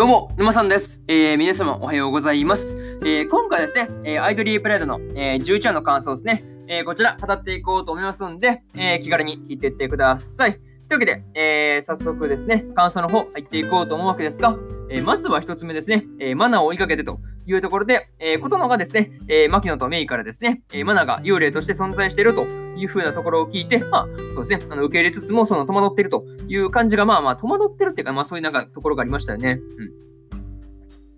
どうも、沼さんです。えー、皆様おはようございます。えー、今回ですね、えー、アイドリープライドの、えー、11話の感想ですね、えー、こちら語っていこうと思いますんで、えー、気軽に聞いていってください。というわけで、えー、早速ですね、感想の方入っていこうと思うわけですが、えー、まずは1つ目ですね、えー、マナーを追いかけてというところで、えー、ことのがですね、えー、牧野とメイからですね、えー、マナーが幽霊として存在しているというふうなところを聞いて、まあ、そうですね、あの受け入れつつも、その戸惑っているという感じが、まあまあ、戸惑ってるっていうか、まあそういうなんかところがありましたよね。うん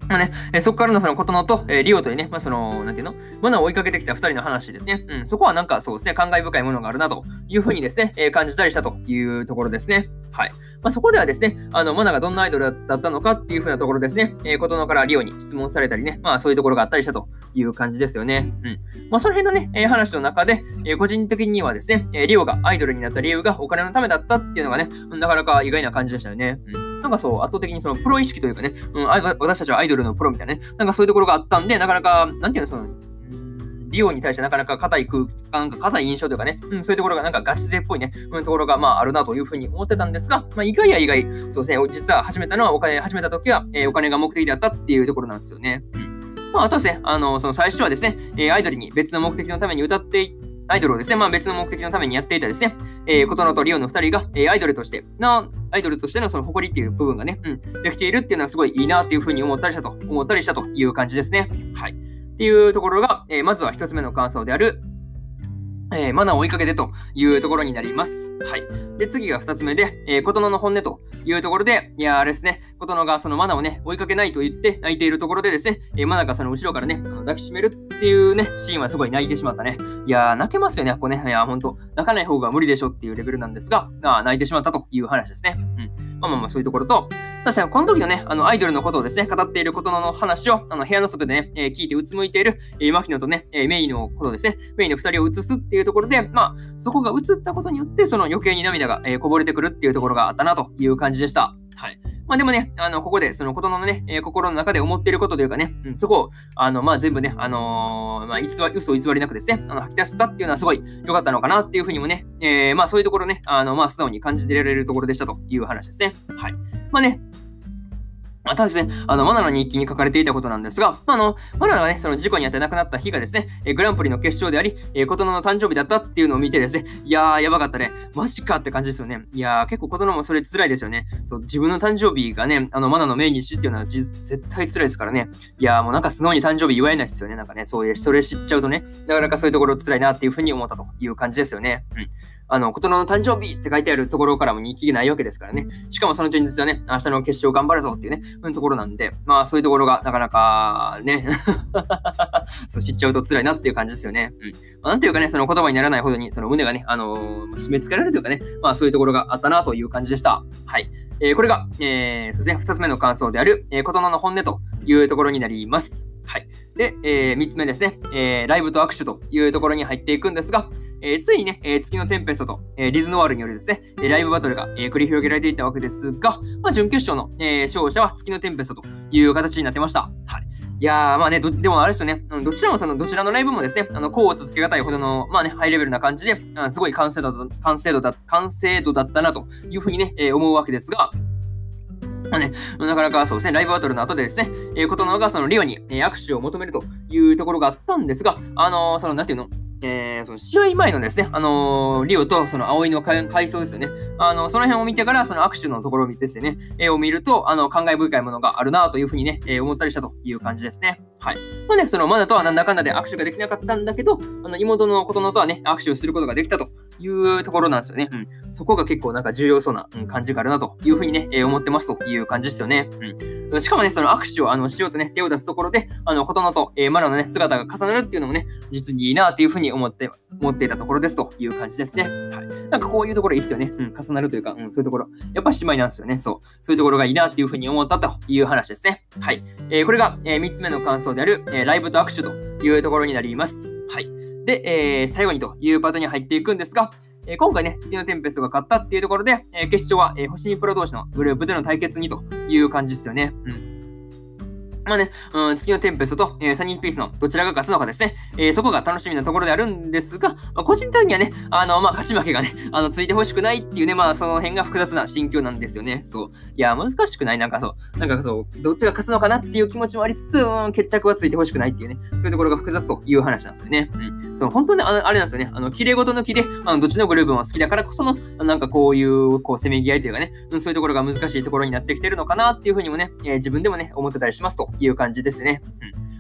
まあね、えそこからのその琴乃と、え、リオというね、まあ、その、なんていうの、マナを追いかけてきた2人の話ですね。うん、そこはなんかそうですね、感慨深いものがあるなというふうにですね、え、感じたりしたというところですね。はい。まあ、そこではですね、あの、マナがどんなアイドルだったのかっていうふうなところですね、えー、琴乃からリオに質問されたりね、まあそういうところがあったりしたという感じですよね。うん。まあその辺のね、えー、話の中で、えー、個人的にはですね、えリオがアイドルになった理由がお金のためだったっていうのがね、なかなか意外な感じでしたよね。うん。なんかそう、圧倒的にそのプロ意識というかね、うん、私たちはアイドルのプロみたいなね、なんかそういうところがあったんで、なかなか、なんていうの、その、リオに対してなかなか硬い空間、硬い印象というかね、うん、そういうところがなんかガチ勢っぽいね、うん、ところがまああるなというふうに思ってたんですが、まあ、意外や意外、そうですね、実は始めたのはお金、始めた時は、えー、お金が目的だったっていうところなんですよね。うんまあ、あとですね、あの、その最初はですね、えー、アイドルに別の目的のために歌っていっアイドルをですね、まあ、別の目的のためにやっていたですね、えー、琴乃とリオの2人が、えー、アイドルとしての、アイドルとしてのその誇りっていう部分がね、うん、できているっていうのはすごいいいなっていうふうに思ったりしたと、思ったりしたという感じですね。はい。っていうところが、えー、まずは1つ目の感想である、えー、マナーを追いかけてというところになります。はい。で、次が2つ目で、えー、琴乃の本音というところで、いや、あれですね、琴乃がそのマナーをね、追いかけないと言って泣いているところでですね、えー、マナーがその後ろからね、抱きしめるっていうね、シーンはすごい泣いてしまったね。いやー、泣けますよね、ここね。いや、ほんと、泣かない方が無理でしょっていうレベルなんですが、あ泣いてしまったという話ですね。まあまあまあそういうところと、確かにこの時のね、あのアイドルのことをですね、語っていることの話を、あの部屋の外でね、えー、聞いてうつむいている、えー、牧野とね、えー、メイのことですね、メイの2人を映すっていうところで、まあ、そこが映ったことによって、その余計に涙が、えー、こぼれてくるっていうところがあったなという感じでした。はい。まあでもね、あの、ここで、その子供のね、えー、心の中で思っていることというかね、うん、そこを、あの、まあ全部ね、あのー、まあ、偽り嘘偽りなくですね、あの、吐き出せたっていうのはすごい良かったのかなっていうふうにもね、えー、まあそういうところね、あの、まあ素直に感じてられるところでしたという話ですね。はい。まあね、またですね、あの、マナの日記に書かれていたことなんですが、あの、マナがね、その事故に遭って亡くなった日がですね、えグランプリの決勝であり、えー、琴乃の誕生日だったっていうのを見てですね、いやー、やばかったね。マジかって感じですよね。いやー、結構琴乃もそれ辛いですよね。そう、自分の誕生日がね、あの、マナの命日っていうのは絶対辛いですからね。いやー、もうなんか素直に誕生日祝えないですよね。なんかね、そういう、それ知っちゃうとね、なかなかそういうところ辛いなっていうふうに思ったという感じですよね。うん。あの、琴乃の誕生日って書いてあるところからも人気がないわけですからね。しかもその前日はね、明日の決勝頑張るぞっていうね、うん、ところなんで、まあそういうところがなかなかね そう知っちゃうと辛いなっていう感じですよね。うん。まあ、なんていうかね、その言葉にならないほどに、その胸がね、あのー、締め付けられるというかね、まあそういうところがあったなという感じでした。はい。えー、これが、えー、そうですね、二つ目の感想である、えー、琴乃の本音というところになります。はい。で、えー、3つ目ですね、えー、ライブと握手というところに入っていくんですが、えー、ついにね、えー、月のテンペストと、えー、リズノワールによるですね、ライブバトルが、え、繰り広げられていたわけですが、まあ、準決勝の、え、勝者は月のテンペストという形になってました。はい。いやー、まあね、でもあれですよね、どちらもその、どちらのライブもですね、あの、こう続けがたいほどの、まあね、ハイレベルな感じで、あすごい完成度だ、完成度だ、完成度だったなというふうにね、え、思うわけですが、まあね、なかなかそうですね、ライブバトルの後でですね、えー、ことのがそのリオに、えー、握手を求めるというところがあったんですが、あのー、その、なんていうの、えー、その試合前のですね、あのー、リオとその葵の回想ですよね。あの、その辺を見てから、その握手のところを見てですね、絵を見ると、あの、感慨深いものがあるなというふうにね、えー、思ったりしたという感じですね。はい。まあね、そのマナとはなんだかんだで握手ができなかったんだけど、あの、妹のことのとはね、握手をすることができたというところなんですよね。うん。そこが結構なんか重要そうな、感じがあるなというふうにね、えー、思ってますという感じですよね。うん。しかもね、その握手をあのしようとね、手を出すところで、あの、ことのと、えー、マナのね、姿が重なるっていうのもね、実にいいなというふうに思って、思っていたところですという感じですね。はい。なんかこういうところいいですよね。うん、重なるというか、うん、そういうところ。やっぱ姉妹なんですよね。そう。そういうところがいいなっていうふうに思ったという話ですね。はい。えー、これが、えー、3つ目の感想である、え、ライブと握手というところになります。はい。で、え、最後にというパートに入っていくんですが、え、今回ね、月のテンペストが勝ったっていうところで、え、決勝は、え、星見プロ同士のグループでの対決にという感じですよね。うん。まあね、うん、月のテンペストと、えー、サニーピースのどちらが勝つのかですね、えー、そこが楽しみなところであるんですが、まあ、個人的にはね、あの、まあ、勝ち負けがね、あの、ついてほしくないっていうね、まあ、その辺が複雑な心境なんですよね。そう。いや、難しくない？なんかそう。なんかそう、どっちが勝つのかなっていう気持ちもありつつ、うん、決着はついてほしくないっていうね、そういうところが複雑という話なんですよね。うん。その、本当にああれなんですよね、あの、綺麗事抜きで、あの、どっちのグループも好きだからこその、なんかこういう、こう、せめぎ合いというかね、うん、そういうところが難しいところになってきてるのかなっていうふうにもね、えー、自分でもね、思ってたりしますという感じですね。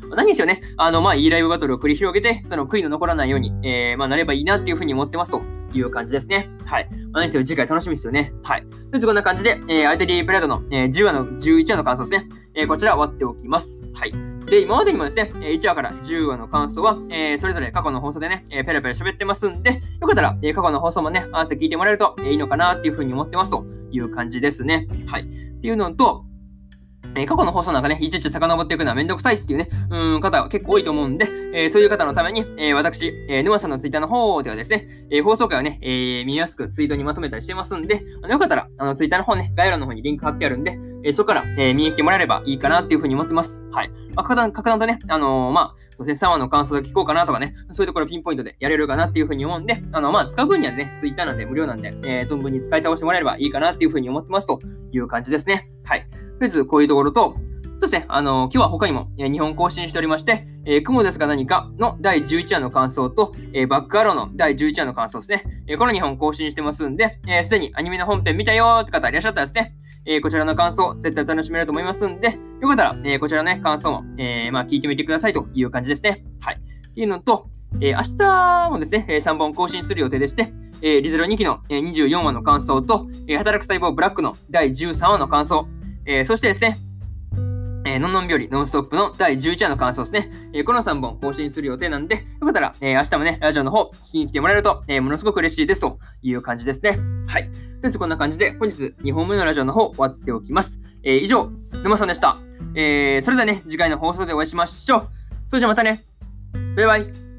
うん。何にしろね、あの、まあ、いいライブバトルを繰り広げて、その悔いの残らないように、えー、まあ、なればいいなっていうふうに思ってますという感じですね。はい。まあ、何しろ次回楽しみですよね。はい。とりあえずこんな感じで、えー、アイテリープレードの、えー、10話の11話の感想ですね。えー、こちら終わっておきます。はい。で、今までにもですね、1話から10話の感想は、えー、それぞれ過去の放送でね、えー、ペラペラ喋ってますんで、よかったら、えー、過去の放送もね、合わせて聞いてもらえると、えー、いいのかなっていうふうに思ってますという感じですね。はい。っていうのと、え、過去の放送なんかね、いちいち遡っていくのはめんどくさいっていうね、うん、方は結構多いと思うんで、えー、そういう方のために、えー、私、えー、沼さんのツイッターの方ではですね、え、放送回をね、え、見やすくツイートにまとめたりしてますんで、あのよかったら、あの、ツイッターの方ね、概要欄の方にリンク貼ってあるんで、え、そこから、え、見に来てもらえればいいかなっていうふうに思ってます。はい。まあ、格段、格段とね、あの、まあ、そうですね、3話の感想で聞こうかなとかね、そういうところピンポイントでやれるかなっていうふうに思うんで、あの、まあ、使う分にはね、ツイッターなんで無料なんで、え、存分に使い倒してもらえればいいかなっていうふうに思ってますという感じですね。はい。とりあえず、こういうところと、そして、あの、今日は他にも、えー、日本更新しておりまして、えー、雲ですが何かの第11話の感想と、えー、バックアローの第11話の感想ですね。えー、この2本更新してますんで、す、えー、で、にアニメの本編見たよって方いらっしゃったらですね、え、こちらの感想、絶対楽しめると思いますんで、よかったら、え、こちらのね、感想も、え、まあ、聞いてみてくださいという感じですね。はい。っていうのと、え、明日もですね、3本更新する予定でして、えー、リゼロ2期の、え24話の感想と、えー、働く細胞ブラックの第13話の感想、えー、そしてですね、えー、のんのんびょり、ノンストップの第11話の感想ですね。えー、この3本更新する予定なんで、よかったら、えー、明日もね、ラジオの方、聞きに来てもらえると、えものすごく嬉しいですという感じですね。はい。とりあえずこんな感じで、本日2本目のラジオの方、終わっておきます。え以上、沼さんでした。えそれではね、次回の放送でお会いしましょう。それじゃまたね。バイバイ。